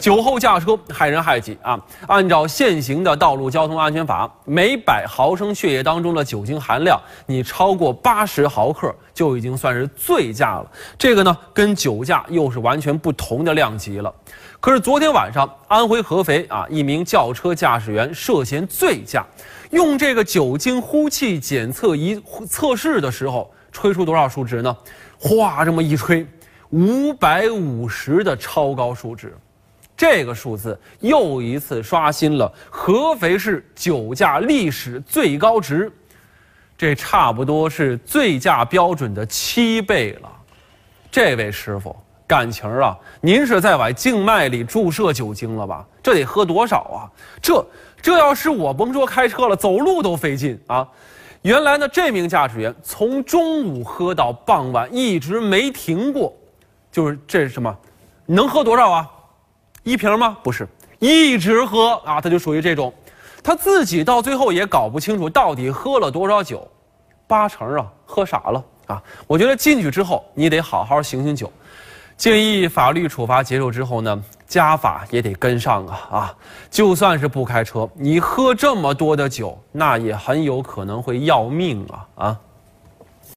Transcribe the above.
酒后驾车害人害己啊！按照现行的道路交通安全法，每百毫升血液当中的酒精含量，你超过八十毫克就已经算是醉驾了。这个呢，跟酒驾又是完全不同的量级了。可是昨天晚上，安徽合肥啊，一名轿车驾驶员涉嫌醉驾，用这个酒精呼气检测仪测试的时候，吹出多少数值呢？哗，这么一吹，五百五十的超高数值。这个数字又一次刷新了合肥市酒驾历史最高值，这差不多是醉驾标准的七倍了。这位师傅，感情啊，您是在往静脉里注射酒精了吧？这得喝多少啊？这这要是我，甭说开车了，走路都费劲啊！原来呢，这名驾驶员从中午喝到傍晚，一直没停过，就是这是什么？能喝多少啊？一瓶吗？不是，一直喝啊，他就属于这种，他自己到最后也搞不清楚到底喝了多少酒，八成啊喝傻了啊！我觉得进去之后你得好好醒醒酒，建议法律处罚结束之后呢，家法也得跟上啊啊！就算是不开车，你喝这么多的酒，那也很有可能会要命啊啊！